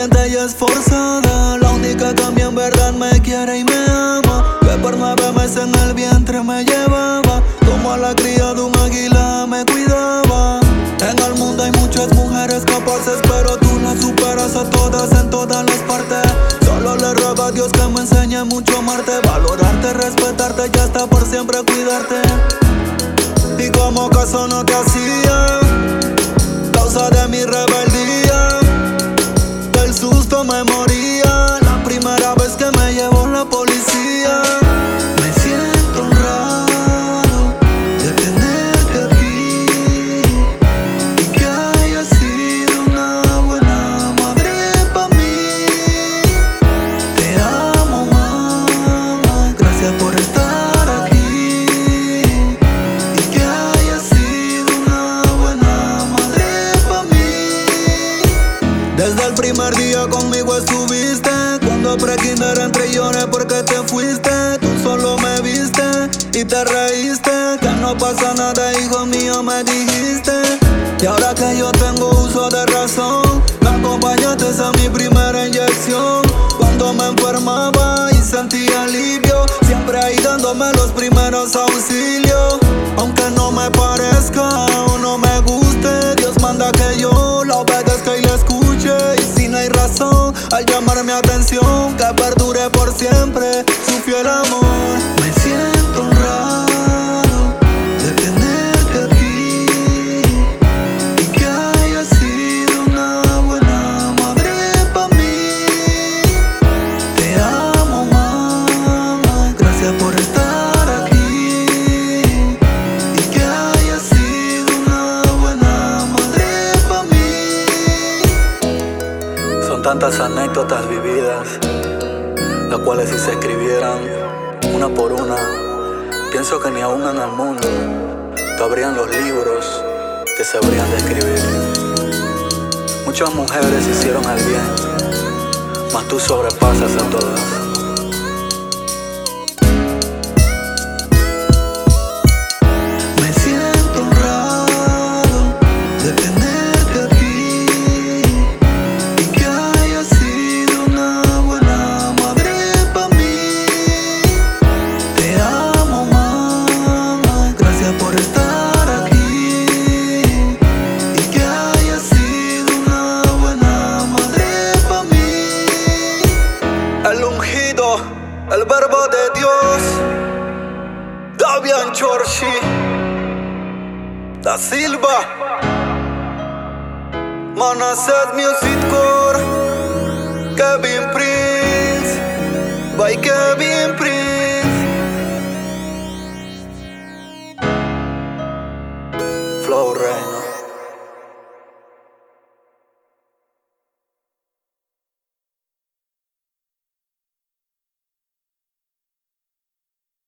y esforzada. La única que verdad me quiere y me ama. Que por nueve meses en el vientre me llevaba. Como a la cría de un águila me cuidaba. En el mundo hay muchas mujeres capaces Pero tú las superas a todas en todas las partes. Solo le ruego a Dios que me enseñe mucho amarte Valorarte, respetarte y hasta por siempre cuidarte. Y como caso no te hacía Causa de mi rebelión del susto primer día conmigo estuviste. Cuando pre-kinder entre lloré porque te fuiste. Tú solo me viste y te reíste. Que no pasa nada, hijo mío, me dijiste. Y ahora que yo tengo uso de razón, me acompañaste a mi primera inyección. Cuando me enfermaba y sentía alivio, siempre ahí dándome los primeros auxilios. Al llamar mi atención, que Son tantas anécdotas vividas, las cuales si se escribieran una por una, pienso que ni aún en el mundo cabrían los libros que se habrían de escribir. Muchas mujeres hicieron el bien, mas tú sobrepasas a todas. Fabian Ciorși Da Silva. M-a nasat music core Că prince, vai Bai prince. bine